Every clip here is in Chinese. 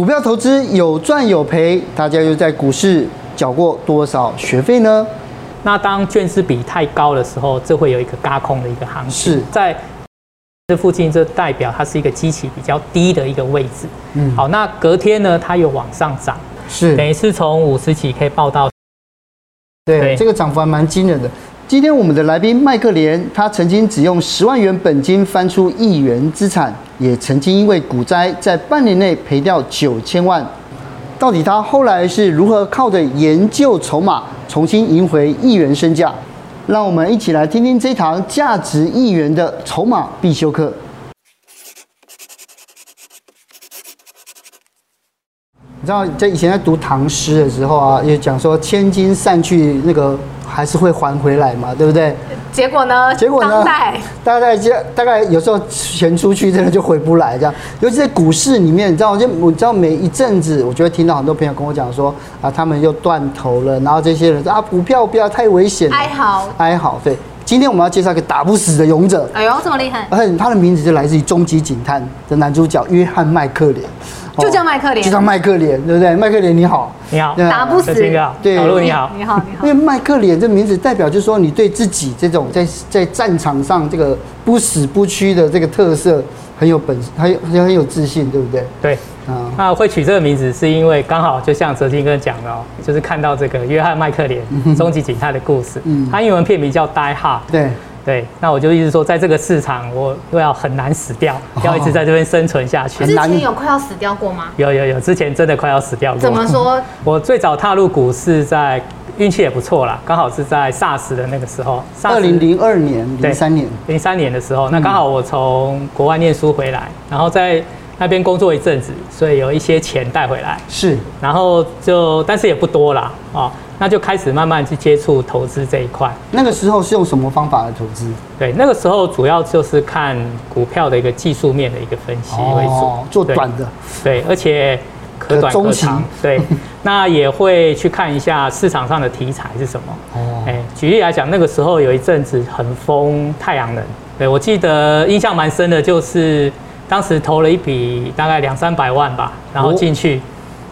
股票投资有赚有赔，大家又在股市缴过多少学费呢？那当券资比太高的时候，这会有一个轧空的一个行情。是在这附近，这代表它是一个基期比较低的一个位置。嗯，好，那隔天呢，它又往上涨，是等于是从五十几可以报到。对，对这个涨幅还蛮惊人的。今天我们的来宾麦克连，他曾经只用十万元本金翻出亿元资产，也曾经因为股灾在半年内赔掉九千万。到底他后来是如何靠着研究筹码重新赢回亿元身价？让我们一起来听听这堂价值亿元的筹码必修课。你知道，在以前在读唐诗的时候啊，也讲说千金散去那个。还是会还回来嘛，对不对？结果呢？结果呢？大概这大概有时候钱出去真的就回不来，这样。尤其在股市里面，你知道，就我知道每一阵子，我就会听到很多朋友跟我讲说啊，他们又断头了，然后这些人说啊，股票不要太危险，哀嚎，哀嚎。对，今天我们要介绍一个打不死的勇者。哎呦，这么厉害！而且他的名字就来自于《终极警探》的男主角约翰麦克连。就叫麦克连，就叫麦克连，对不对？麦克连你好，你好，打不死，对，小路你好，你好，你好。因为麦克连这名字代表，就是说你对自己这种在在战场上这个不死不屈的这个特色很有本事，很有很有自信，对不对？对，啊，那会取这个名字是因为刚好就像哲金哥讲的哦，就是看到这个约翰麦克连终极警探的故事，嗯，他英文片名叫 Die Hard，对。对，那我就一直说，在这个市场，我又要很难死掉，要一直在这边生存下去。之前有快要死掉过吗？有有有，之前真的快要死掉过。怎么说？我最早踏入股市，在运气也不错啦，刚好是在 SARS 的那个时候，二零零二年、零三年、零三年的时候，那刚好我从国外念书回来，然后在那边工作一阵子，所以有一些钱带回来。是，然后就，但是也不多啦，啊。那就开始慢慢去接触投资这一块。那个时候是用什么方法来投资？对，那个时候主要就是看股票的一个技术面的一个分析为主，哦、做短的。对，而且可短可长。对，那也会去看一下市场上的题材是什么。哦，哎，举例来讲，那个时候有一阵子很疯太阳能。对，我记得印象蛮深的，就是当时投了一笔大概两三百万吧，然后进去。哦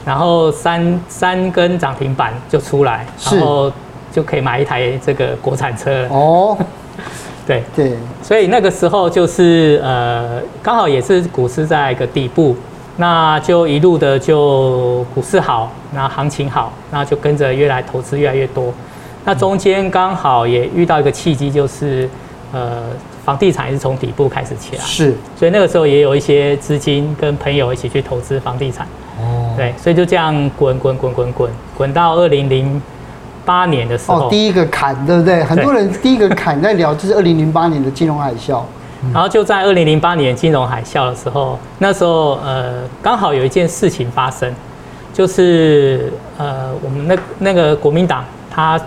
然后三三根涨停板就出来，然后就可以买一台这个国产车了。哦，对对，所以那个时候就是呃，刚好也是股市在一个底部，那就一路的就股市好，那行情好，那就跟着越来投资越来越多。那中间刚好也遇到一个契机，就是呃，房地产也是从底部开始起来，是，所以那个时候也有一些资金跟朋友一起去投资房地产。对，所以就这样滚滚滚滚滚滚到二零零八年的时候，哦，第一个坎，对不对？很多人第一个坎在聊，就是二零零八年的金融海啸。然后就在二零零八年金融海啸的时候，那时候呃，刚好有一件事情发生，就是呃，我们那那个国民党他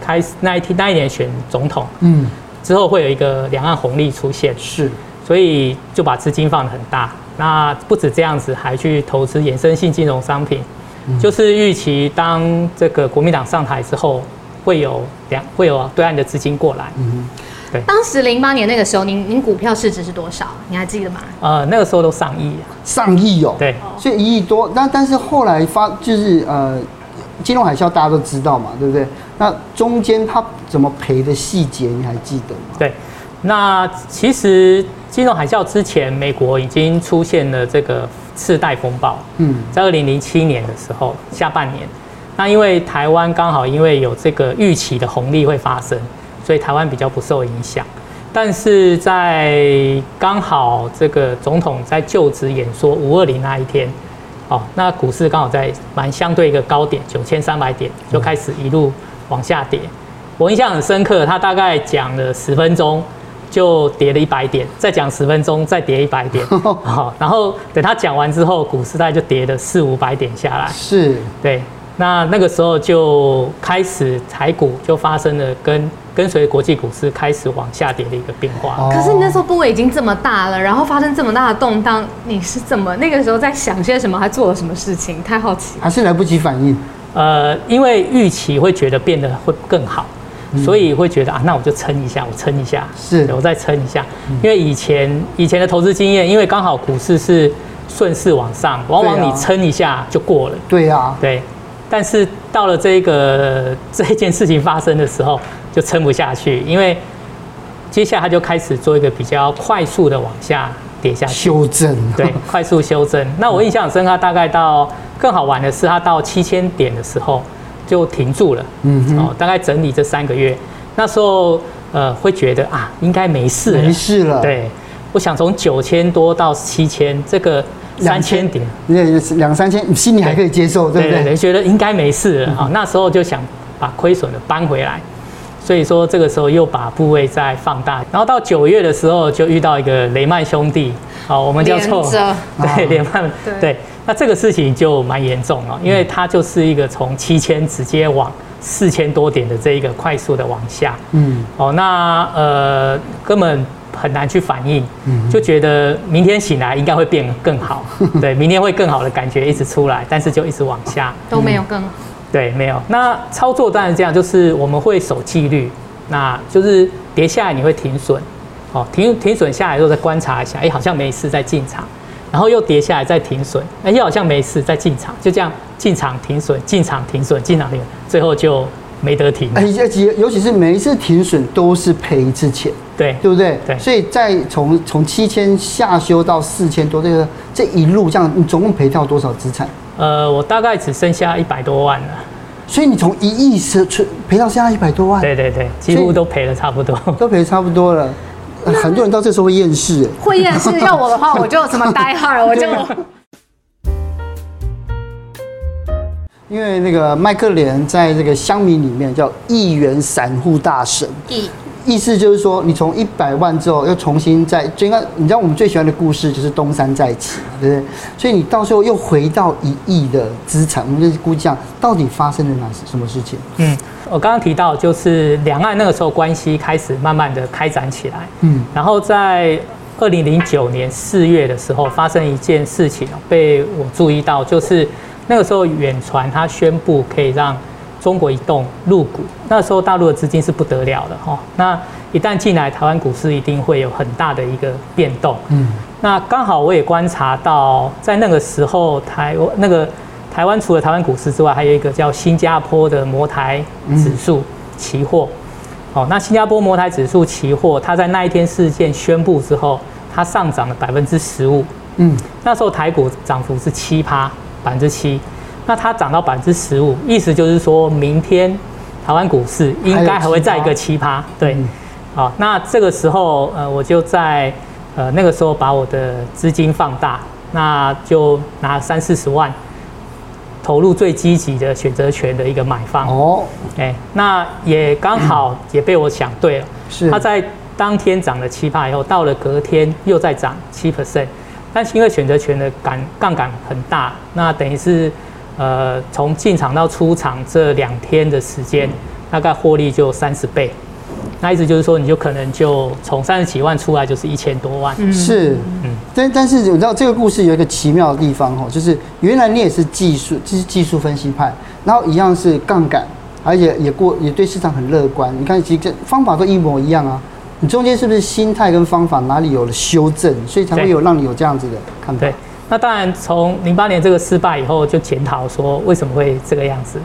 开始那一天那一年选总统，嗯，之后会有一个两岸红利出现，是，所以就把资金放得很大。那不止这样子，还去投资衍生性金融商品，嗯、就是预期当这个国民党上台之后，会有两会有对岸的资金过来。嗯，对。当时零八年那个时候，您您股票市值是多少？你还记得吗？呃，那个时候都上亿，上亿哦。对，所以一亿多。那但是后来发就是呃，金融海啸大家都知道嘛，对不对？那中间它怎么赔的细节你还记得吗？对，那其实。金融海啸之前，美国已经出现了这个次贷风暴。嗯，在二零零七年的时候，下半年，那因为台湾刚好因为有这个预期的红利会发生，所以台湾比较不受影响。但是在刚好这个总统在就职演说五二零那一天，哦，那股市刚好在蛮相对一个高点九千三百点，就开始一路往下跌。我印象很深刻，他大概讲了十分钟。就跌了一百点，再讲十分钟，再跌一百点，好，然后等他讲完之后，股市大概就跌了四五百点下来。是，对，那那个时候就开始台股就发生了跟跟随国际股市开始往下跌的一个变化。可是你那时候部位已经这么大了，然后发生这么大的动荡，你是怎么那个时候在想些什么，还做了什么事情？太好奇。还是来不及反应？呃，因为预期会觉得变得会更好。所以会觉得啊，那我就撑一下，我撑一下，是，我再撑一下。因为以前以前的投资经验，因为刚好股市是顺势往上，往往你撑一下就过了。对呀，对。但是到了这个这一件事情发生的时候，就撑不下去，因为接下来它就开始做一个比较快速的往下跌下去，修正。对，快速修正。那我印象很深刻，大概到更好玩的是，它到七千点的时候就停住了。嗯哦，大概整理这三个月，那时候呃会觉得啊，应该没事了，没事了。对，我想从九千多到七千这个。三千点，那两三千，你心里还可以接受，对，对不对？对，觉得应该没事了啊。嗯、那时候就想把亏损的搬回来，所以说这个时候又把部位再放大。然后到九月的时候就遇到一个雷曼兄弟，好，我们叫错，着对，雷曼，对，对。那这个事情就蛮严重了，因为它就是一个从七千直接往四千多点的这一个快速的往下，嗯，哦，那呃根本。很难去反应，就觉得明天醒来应该会变更好，对，明天会更好的感觉一直出来，但是就一直往下，都没有更好，对，没有。那操作当然这样，就是我们会守纪律，那就是跌下来你会停损，哦，停停损下来之后再观察一下，哎，好像没事再进场，然后又跌下来再停损，哎，又好像没事再进场，就这样进场停损，进场停损，进场停损，最后就。没得停，哎，尤其是每一次停损都是赔一次钱，对，对不对？对，所以在从从七千下修到四千多，这个这一路这样，你总共赔掉多少资产？呃，我大概只剩下一百多万了。所以你从一亿是赔赔到现在一百多万？对对对，几乎都赔了差不多，都赔差不多了。很多人到这时候会厌世，会厌世。要我的话，我就什么呆哈 我就。因为那个麦克连在这个乡民里面叫一元散户大神，意意思就是说，你从一百万之后又重新再，就应该你知道我们最喜欢的故事就是东山再起，对不对？所以你到时候又回到一亿的资产，我们就是估计到底发生了哪什么事情？嗯，我刚刚提到就是两岸那个时候关系开始慢慢的开展起来，嗯，然后在二零零九年四月的时候发生一件事情被我注意到，就是。那个时候，远传他宣布可以让中国移动入股，那时候大陆的资金是不得了的哈。那一旦进来，台湾股市一定会有很大的一个变动。嗯，那刚好我也观察到，在那个时候，台那个台湾除了台湾股市之外，还有一个叫新加坡的摩台指数期货。哦，那新加坡摩台指数期货，它在那一天事件宣布之后，它上涨了百分之十五。嗯，那时候台股涨幅是七趴。百分之七，那它涨到百分之十五，意思就是说明天台湾股市应该还会再一个七趴，对，好，那这个时候呃，我就在呃那个时候把我的资金放大，那就拿三四十万投入最积极的选择权的一个买方哦，哎，那也刚好 也被我想对了，是，它在当天涨了七趴以后，到了隔天又再涨七 percent。但是因为选择权的杆杠杆很大，那等于是，呃，从进场到出场这两天的时间，大概获利就三十倍。那意思就是说，你就可能就从三十几万出来就是一千多万。是，嗯。但但是你知道这个故事有一个奇妙的地方哦，就是原来你也是技术，就是技术分析派，然后一样是杠杆，而且也过也对市场很乐观。你看，其实这方法都一模一样啊。你中间是不是心态跟方法哪里有了修正，所以才会有让你有这样子的看法？对，那当然从零八年这个失败以后就检讨说为什么会这个样子。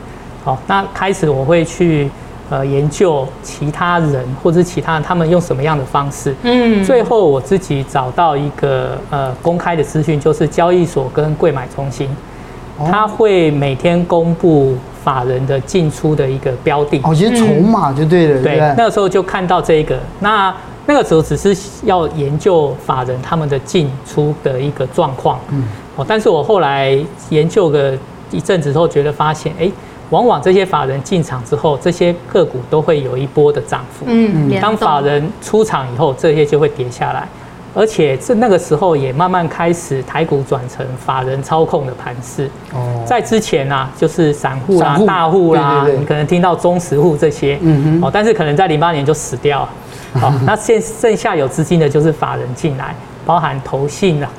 好，那开始我会去呃研究其他人或者其他人他们用什么样的方式。嗯。最后我自己找到一个呃公开的资讯，就是交易所跟柜买中心，他会每天公布。法人的进出的一个标的哦，其实筹码就对了。对，那个时候就看到这个，那那个时候只是要研究法人他们的进出的一个状况。嗯，哦，但是我后来研究个一阵子之后，觉得发现，哎，往往这些法人进场之后，这些个股都会有一波的涨幅。嗯嗯，当法人出场以后，这些就会跌下来。而且这那个时候也慢慢开始台股转成法人操控的盘势。哦，在之前啊，就是散户啦、大户啦，你可能听到中实户这些。嗯哼。哦，但是可能在零八年就死掉了。好，那现剩下有资金的就是法人进来，包含投信啊、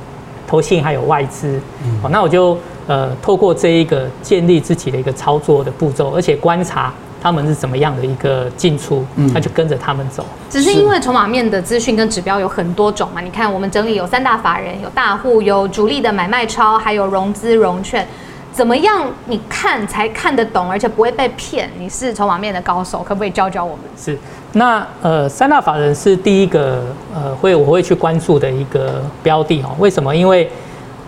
投信还有外资。嗯。好，那我就呃透过这一个建立自己的一个操作的步骤，而且观察他们是怎么样的一个进出，那就跟着他们走。只是因为筹码面的资讯跟指标有很多种嘛，你看我们整理有三大法人，有大户，有主力的买卖超，还有融资融券。怎么样？你看才看得懂，而且不会被骗。你是筹码面的高手，可不可以教教我们？是，那呃，三大法人是第一个呃，会我会去关注的一个标的哦。为什么？因为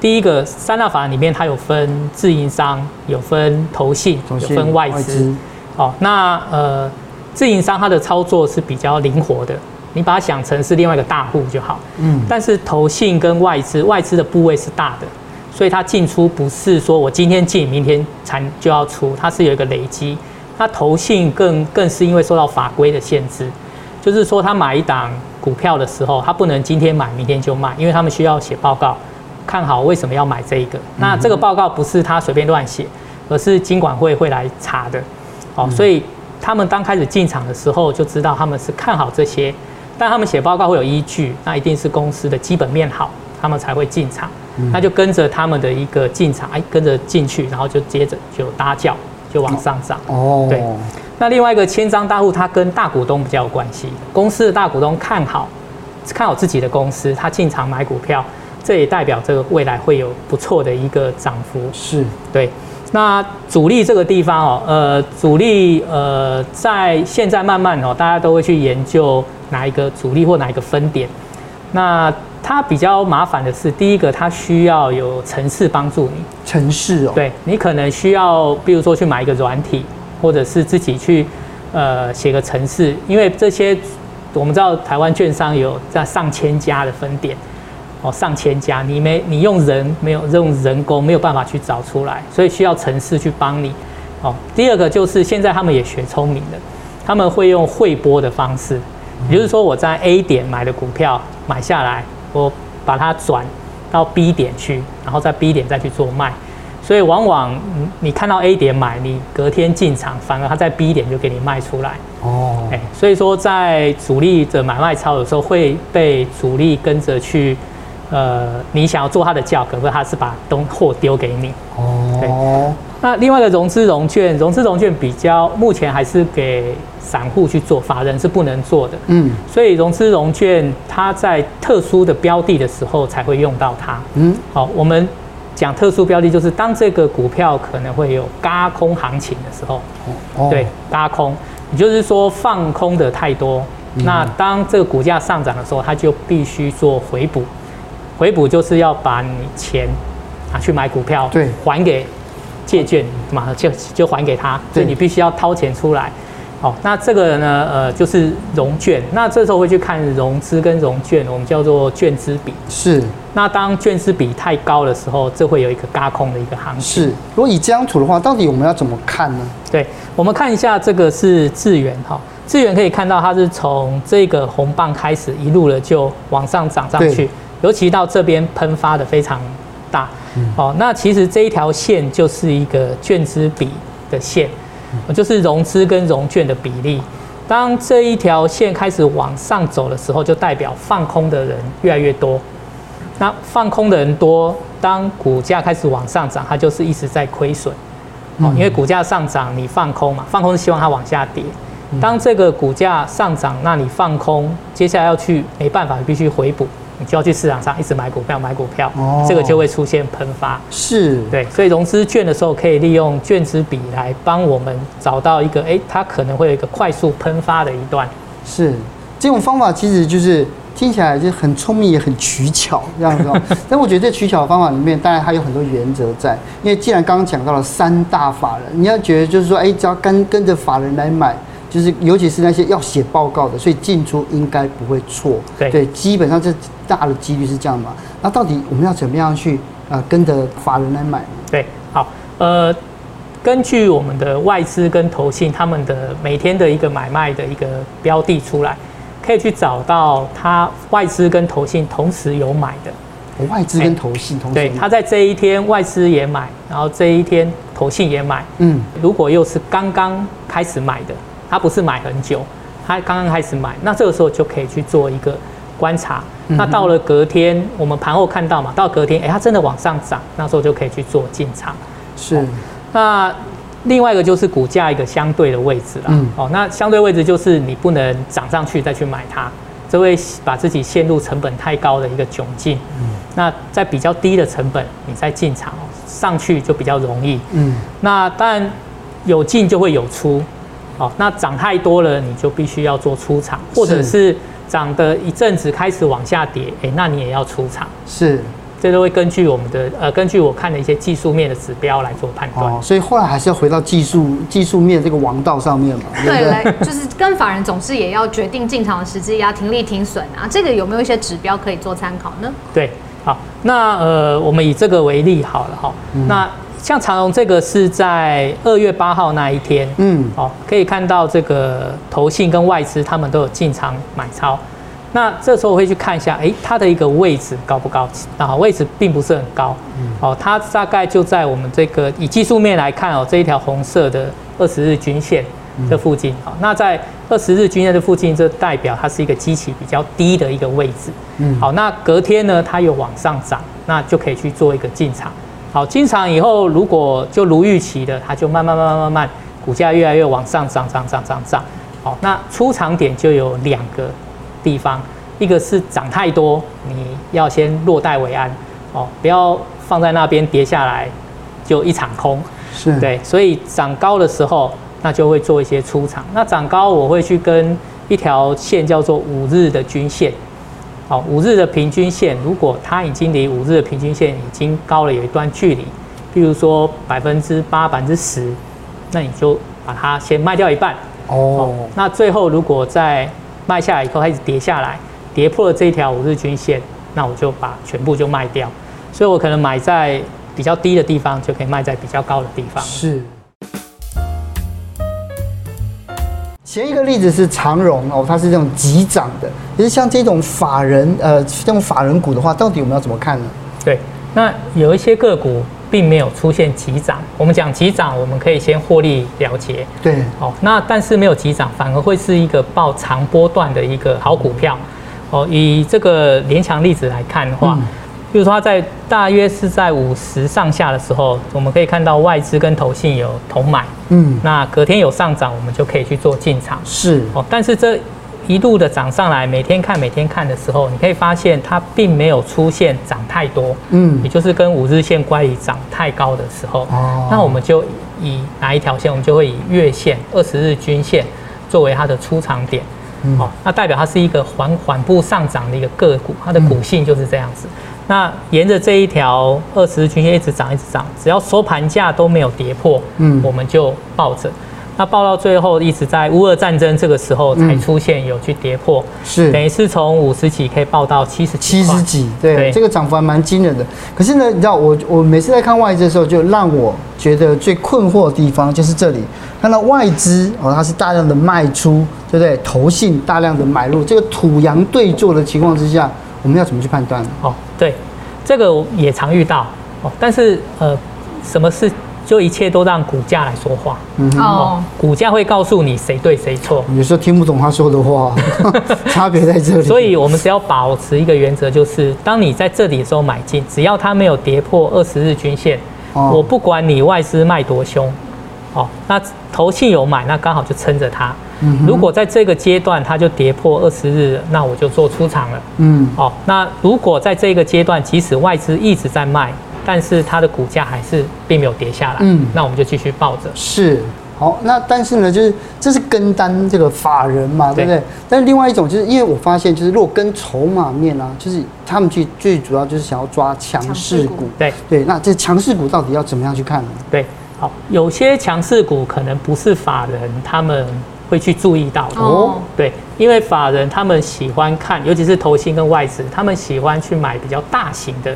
第一个三大法人里面它有分自营商，有分投信，有分外资。哦，那呃，自营商它的操作是比较灵活的，你把它想成是另外一个大户就好。嗯。但是投信跟外资，外资的部位是大的。所以它进出不是说我今天进，明天才就要出，它是有一个累积。那投信更更是因为受到法规的限制，就是说他买一档股票的时候，他不能今天买，明天就卖，因为他们需要写报告，看好为什么要买这一个。那这个报告不是他随便乱写，而是金管会会来查的。哦，所以他们刚开始进场的时候就知道他们是看好这些，但他们写报告会有依据，那一定是公司的基本面好，他们才会进场。那就跟着他们的一个进场，哎，跟着进去，然后就接着就搭轿，就往上涨。哦，对。那另外一个千张大户，他跟大股东比较有关系。公司的大股东看好，看好自己的公司，他进场买股票，这也代表这个未来会有不错的一个涨幅。是，对。那主力这个地方哦，呃，主力呃，在现在慢慢哦，大家都会去研究哪一个主力或哪一个分点。那它比较麻烦的是，第一个，它需要有城市帮助你。城市哦。对，你可能需要，比如说去买一个软体，或者是自己去，呃，写个城市。因为这些，我们知道台湾券商有在上千家的分店，哦，上千家，你没你用人没有用人工没有办法去找出来，所以需要城市去帮你。哦，第二个就是现在他们也学聪明了，他们会用汇拨的方式，也就是说我在 A 点买的股票买下来。我把它转到 B 点去，然后在 B 点再去做卖，所以往往你看到 A 点买，你隔天进场，反而它在 B 点就给你卖出来。哦，哎，所以说在主力的买卖超有时候会被主力跟着去，呃，你想要做它的价格，可是他是把东货丢给你。哦。那另外一个融资融券，融资融券比较目前还是给散户去做，法人是不能做的。嗯，所以融资融券它在特殊的标的的时候才会用到它。嗯，好，我们讲特殊标的，就是当这个股票可能会有嘎空行情的时候，哦，对，嘎空，也就是说放空的太多，那当这个股价上涨的时候，它就必须做回补，回补就是要把你钱拿去买股票，对，还给。借券马上就就还给他，所以你必须要掏钱出来。好，那这个呢，呃，就是融券。那这时候会去看融资跟融券，我们叫做券资比。是。那当券资比太高的时候，这会有一个嘎空的一个行情。是。如果以这张图的话，到底我们要怎么看呢？对，我们看一下这个是智原哈，智原可以看到它是从这个红棒开始一路的就往上涨上去，尤其到这边喷发的非常大。嗯哦，那其实这一条线就是一个券资比的线，就是融资跟融券的比例。当这一条线开始往上走的时候，就代表放空的人越来越多。那放空的人多，当股价开始往上涨，它就是一直在亏损。哦，因为股价上涨，你放空嘛，放空是希望它往下跌。当这个股价上涨，那你放空，接下来要去没办法，必须回补。你就要去市场上一直买股票，买股票，哦、这个就会出现喷发。是，对，所以融资券的时候，可以利用券资比来帮我们找到一个，哎，它可能会有一个快速喷发的一段。是，这种方法其实就是听起来就很聪明，也很取巧这样子。但我觉得这取巧的方法里面，当然它有很多原则在。因为既然刚刚讲到了三大法人，你要觉得就是说，哎，只要跟跟着法人来买。就是，尤其是那些要写报告的，所以进出应该不会错。对，对，基本上这大的几率是这样嘛。那到底我们要怎么样去呃跟着法人来买？对，好，呃，根据我们的外资跟投信他们的每天的一个买卖的一个标的出来，可以去找到他外资跟投信同时有买的。外资跟投信同时对，他在这一天外资也买，然后这一天投信也买。嗯，如果又是刚刚开始买的。他不是买很久，他刚刚开始买，那这个时候就可以去做一个观察。那到了隔天，我们盘后看到嘛，到隔天，哎，它真的往上涨，那时候就可以去做进场。是。那另外一个就是股价一个相对的位置了。嗯，哦，那相对位置就是你不能涨上去再去买它，这会把自己陷入成本太高的一个窘境。嗯，那在比较低的成本你再进场，上去就比较容易。嗯，那当然有进就会有出。哦，那涨太多了，你就必须要做出场，或者是涨的一阵子开始往下跌，哎，那你也要出场。是。这都会根据我们的呃，根据我看的一些技术面的指标来做判断。哦，所以后来还是要回到技术技术面这个王道上面嘛。对，来就是跟法人总是也要决定进场的时机，要停利停损啊。这个有没有一些指标可以做参考呢？对，好，那呃，我们以这个为例好了哈。嗯、那像长荣这个是在二月八号那一天，嗯，哦，可以看到这个投信跟外资他们都有进场买超。那这时候我会去看一下，哎，它的一个位置高不高？啊，位置并不是很高，哦，它大概就在我们这个以技术面来看哦，这一条红色的二十日均线这附近，好，那在二十日均线的附近，这代表它是一个基期比较低的一个位置，嗯，好，那隔天呢，它有往上涨，那就可以去做一个进场，好，进场以后，如果就如预期的，它就慢慢慢慢慢慢，股价越来越往上涨涨涨涨涨，好，那出场点就有两个。地方，一个是涨太多，你要先落袋为安哦，不要放在那边跌下来就一场空，是对，所以涨高的时候，那就会做一些出场。那涨高我会去跟一条线叫做五日的均线，好，五日的平均线，如果它已经离五日的平均线已经高了有一段距离，比如说百分之八、百分之十，那你就把它先卖掉一半哦。那最后如果在卖下来以后开始跌下来，跌破了这条五日均线，那我就把全部就卖掉。所以我可能买在比较低的地方，就可以卖在比较高的地方。是。前一个例子是长荣哦，它是这种急涨的。其实像这种法人呃，这种法人股的话，到底我们要怎么看呢？对，那有一些个股。并没有出现急涨，我们讲急涨，我们可以先获利了结。对，哦，那但是没有急涨，反而会是一个报长波段的一个好股票。哦，以这个联强例子来看的话，比如说它在大约是在五十上下的时候，我们可以看到外资跟投信有同买。嗯，那隔天有上涨，我们就可以去做进场。是，哦，但是这。一路的涨上来，每天看每天看的时候，你可以发现它并没有出现涨太多，嗯，也就是跟五日线乖离涨太高的时候，哦，那我们就以哪一条线？我们就会以月线二十日均线作为它的出场点，嗯，哦，那代表它是一个缓缓步上涨的一个个股，它的股性就是这样子。那沿着这一条二十日均线一直涨一直涨，只要收盘价都没有跌破，嗯，我们就抱着。那报到最后，一直在乌俄战争这个时候才出现有去跌破，嗯、是。等于是从五十几可以报到七十，七十几，对，对。这个涨幅还蛮惊人的。可是呢，你知道我我每次在看外资的时候，就让我觉得最困惑的地方就是这里，看到外资哦，它是大量的卖出，对不对？投信大量的买入，这个土洋对坐的情况之下，我们要怎么去判断？哦，对，这个也常遇到哦，但是呃，什么事？就一切都让股价来说话，嗯哼，哦，股价会告诉你谁对谁错。有时候听不懂他说的话，差别在这里。所以我们只要保持一个原则，就是当你在这里的时候买进，只要它没有跌破二十日均线，哦，我不管你外资卖多凶，哦，那投信有买，那刚好就撑着它。嗯，如果在这个阶段它就跌破二十日，那我就做出场了。嗯，哦，那如果在这个阶段，即使外资一直在卖。但是它的股价还是并没有跌下来，嗯，那我们就继续抱着。是，好，那但是呢，就是这是跟单这个法人嘛，对不对？但是另外一种就是，因为我发现，就是如果跟筹码面啊，就是他们最最主要就是想要抓强势股，对对。那这强势股到底要怎么样去看呢？对，好，有些强势股可能不是法人他们会去注意到的哦，对，因为法人他们喜欢看，尤其是投信跟外资，他们喜欢去买比较大型的。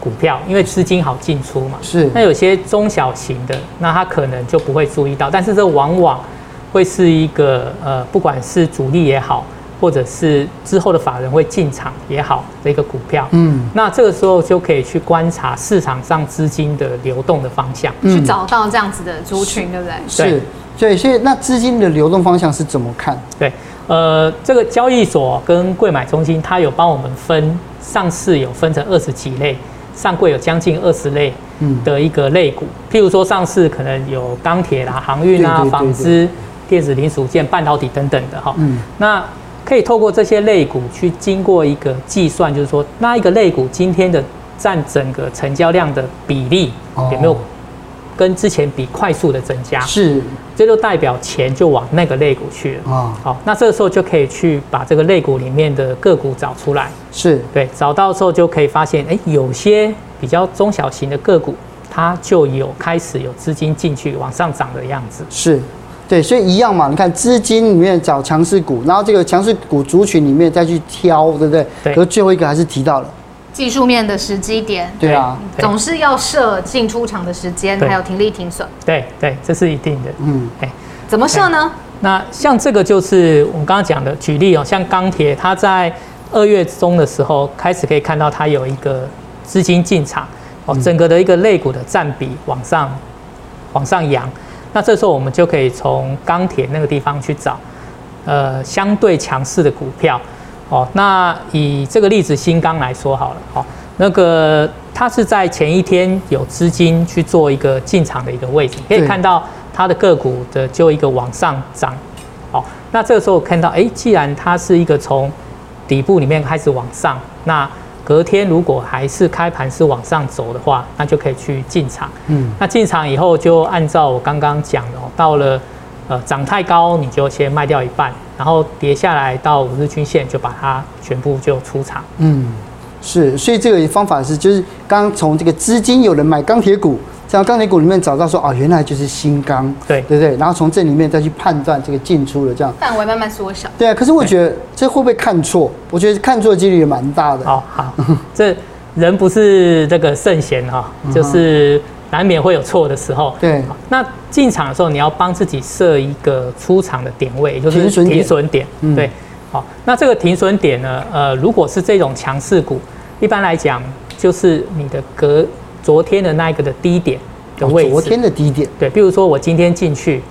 股票，因为资金好进出嘛，是。那有些中小型的，那他可能就不会注意到，但是这往往会是一个呃，不管是主力也好，或者是之后的法人会进场也好的一个股票。嗯。那这个时候就可以去观察市场上资金的流动的方向，去找到这样子的族群，对不对？是。对，所以那资金的流动方向是怎么看？对，呃，这个交易所跟柜买中心，它有帮我们分上市有分成二十几类。上柜有将近二十类的一个类股，譬如说上市可能有钢铁啦、航运啊、纺织、电子零组件、半导体等等的哈。嗯，那可以透过这些类股去经过一个计算，就是说那一个类股今天的占整个成交量的比例有没有跟之前比快速的增加？是，这就代表钱就往那个类股去了啊。好，那这个时候就可以去把这个类股里面的个股找出来。是对，找到之后就可以发现，哎，有些比较中小型的个股，它就有开始有资金进去往上涨的样子。是。对，所以一样嘛，你看资金里面找强势股，然后这个强势股族群里面再去挑，对不对？对。而最后一个还是提到了技术面的时机点。对啊，总是要设进出场的时间，还有停利停损。对对，这是一定的。嗯，哎，怎么设呢？那像这个就是我们刚刚讲的举例哦，像钢铁，它在二月中的时候开始可以看到它有一个资金进场哦，整个的一个类股的占比往上往上扬。那这时候我们就可以从钢铁那个地方去找，呃，相对强势的股票，哦，那以这个例子新钢来说好了，哦，那个它是在前一天有资金去做一个进场的一个位置，可以看到它的个股的就一个往上涨，哦，那这个时候看到，哎，既然它是一个从底部里面开始往上，那隔天如果还是开盘是往上走的话，那就可以去进场。嗯，那进场以后就按照我刚刚讲的，到了呃涨太高你就先卖掉一半，然后跌下来到五日均线就把它全部就出场。嗯，是，所以这个方法是就是刚从这个资金有人买钢铁股。像钢铁股里面找到说哦，原来就是新钢，对对不对？然后从这里面再去判断这个进出的这样范围慢慢缩小。对啊，可是我觉得这会不会看错？我觉得看错的几率也蛮大的。哦，好，这人不是这个圣贤哈，就是难免会有错的时候。对，那进场的时候你要帮自己设一个出场的点位，也就是停损点。对，好，那这个停损点呢，呃，如果是这种强势股，一般来讲就是你的隔。昨天的那一个的低点的位置，昨天的低点，对，比如说我今天进去，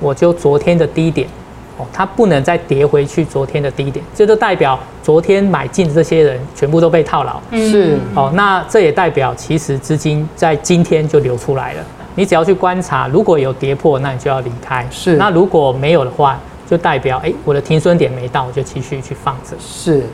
我就昨天的低点，哦，它不能再跌回去昨天的低点，这就代表昨天买进的这些人全部都被套牢，是，哦，那这也代表其实资金在今天就流出来了，你只要去观察，如果有跌破，那你就要离开，是，那如果没有的话，就代表哎，我的停损点没到，我就继续去放着，是。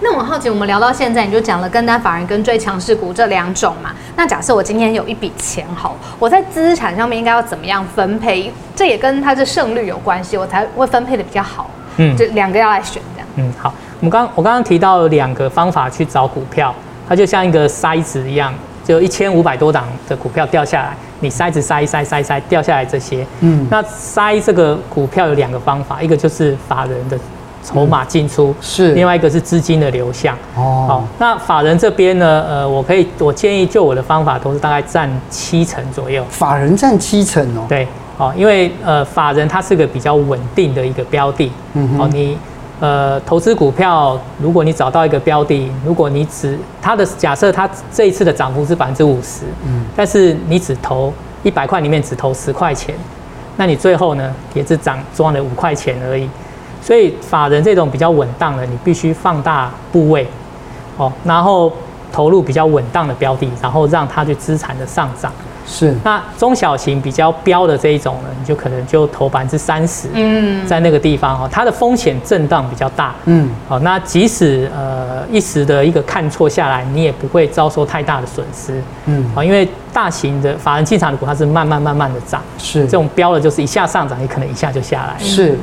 那我好奇，我们聊到现在，你就讲了跟单法人跟最强势股这两种嘛。那假设我今天有一笔钱，好，我在资产上面应该要怎么样分配？这也跟它的胜率有关系，我才会分配的比较好。嗯，就两个要来选这样。嗯，好，我们刚我刚刚提到两个方法去找股票，它就像一个筛子一样，就一千五百多档的股票掉下来，你筛子筛一筛筛筛掉下来这些。嗯，那筛这个股票有两个方法，一个就是法人的。筹码进出是，另外一个是资金的流向哦。好，那法人这边呢？呃，我可以，我建议就我的方法都是大概占七成左右。法人占七成哦。对，哦，因为呃，法人它是个比较稳定的一个标的。嗯哼。哦，你呃投资股票，如果你找到一个标的，如果你只它的假设它这一次的涨幅是百分之五十，嗯，但是你只投一百块里面只投十块钱，那你最后呢也是涨赚了五块钱而已。所以法人这种比较稳当的，你必须放大部位，哦，然后投入比较稳当的标的，然后让它去资产的上涨。是。那中小型比较标的这一种呢，你就可能就投百分之三十。嗯。在那个地方哦，它的风险震荡比较大。嗯。好，那即使呃一时的一个看错下来，你也不会遭受太大的损失。嗯。好，因为大型的法人进场的股，它是慢慢慢慢的涨。是。这种标的，就是一下上涨，也可能一下就下来。是。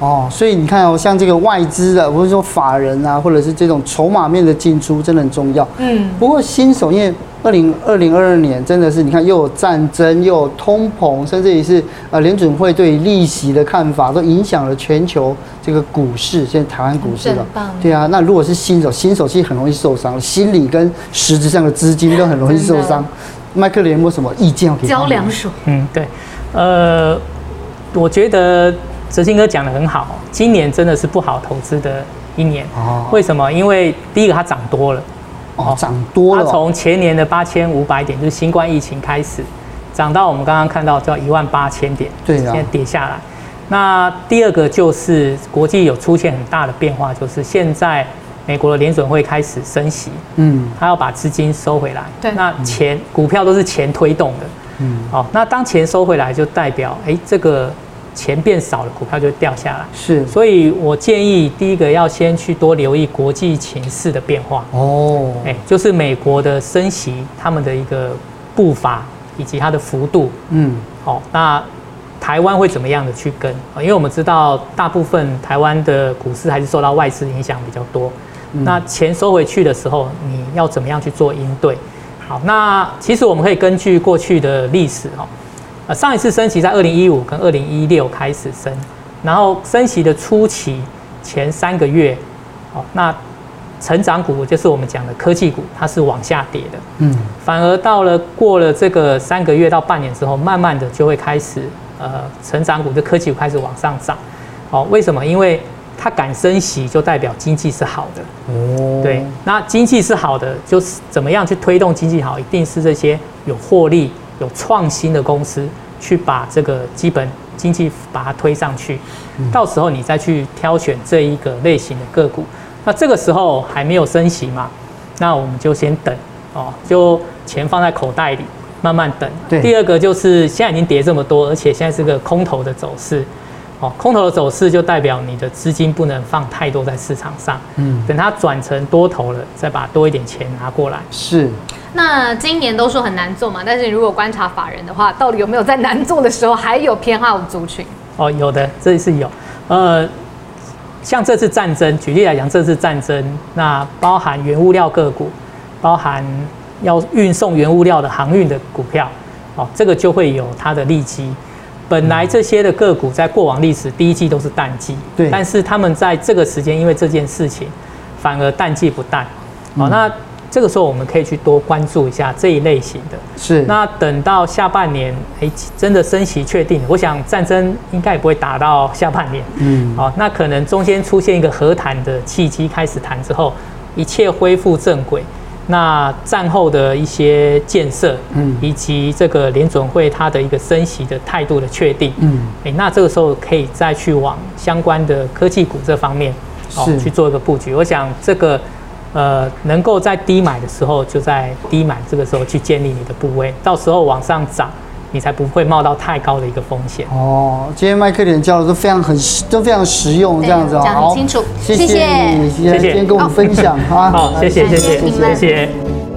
哦，所以你看哦，像这个外资的，或者说法人啊，或者是这种筹码面的进出，真的很重要。嗯。不过新手，因为二零二零二二年真的是，你看又有战争，又有通膨，甚至于是呃联准会对利息的看法，都影响了全球这个股市，现在台湾股市了。对啊，那如果是新手，新手其实很容易受伤，心理跟实质上的资金都很容易受伤。麦克连有没有什么意见要给？浇凉水。嗯，对。呃，我觉得。哲青哥讲的很好，今年真的是不好投资的一年。哦，为什么？因为第一个它涨多了，哦，涨多了。它从前年的八千五百点，就是新冠疫情开始，涨到我们刚刚看到叫一万八千点，对啊，现在跌下来。那第二个就是国际有出现很大的变化，就是现在美国的联准会开始升息，嗯，他要把资金收回来，对，那钱股票都是钱推动的，嗯，哦，那当钱收回来就代表，哎，这个钱变少了，股票就掉下来，是，所以我建议第一个要先去多留意国际情势的变化，哦，哎，就是美国的升息，他们的一个步伐以及它的幅度，嗯，好，那。台湾会怎么样的去跟？因为我们知道大部分台湾的股市还是受到外资影响比较多。那钱收回去的时候，你要怎么样去做应对？好，那其实我们可以根据过去的历史哦，上一次升息在二零一五跟二零一六开始升，然后升息的初期前三个月，哦，那成长股就是我们讲的科技股，它是往下跌的。嗯，反而到了过了这个三个月到半年之后，慢慢的就会开始。呃，成长股的科技股开始往上涨，哦，为什么？因为它敢升息，就代表经济是好的。哦，对，那经济是好的，就是怎么样去推动经济好，一定是这些有获利、有创新的公司去把这个基本经济把它推上去，到时候你再去挑选这一个类型的个股。那这个时候还没有升息嘛？那我们就先等哦，就钱放在口袋里。慢慢等。对。第二个就是现在已经跌这么多，而且现在是个空头的走势，哦，空头的走势就代表你的资金不能放太多在市场上。嗯。等它转成多头了，再把多一点钱拿过来。是。那今年都说很难做嘛，但是如果观察法人的话，到底有没有在难做的时候还有偏好族群？哦，有的，这是有。呃，像这次战争，举例来讲，这次战争，那包含原物料个股，包含。要运送原物料的航运的股票，哦，这个就会有它的利基。本来这些的个股在过往历史第一季都是淡季，对，但是他们在这个时间因为这件事情，反而淡季不淡。哦，那这个时候我们可以去多关注一下这一类型的。是。那等到下半年，哎，真的升息确定，我想战争应该也不会打到下半年。嗯。哦，那可能中间出现一个和谈的契机，开始谈之后，一切恢复正轨。那战后的一些建设，嗯，以及这个联准会它的一个升息的态度的确定，嗯，哎，那这个时候可以再去往相关的科技股这方面，哦，去做一个布局。我想这个，呃，能够在低买的时候就在低买，这个时候去建立你的部位，到时候往上涨。你才不会冒到太高的一个风险哦。今天麦克连教的都非常很都非常实用，这样子哦，讲很清楚，谢谢你，谢谢今天跟我们分享哈，好，谢谢谢谢谢谢。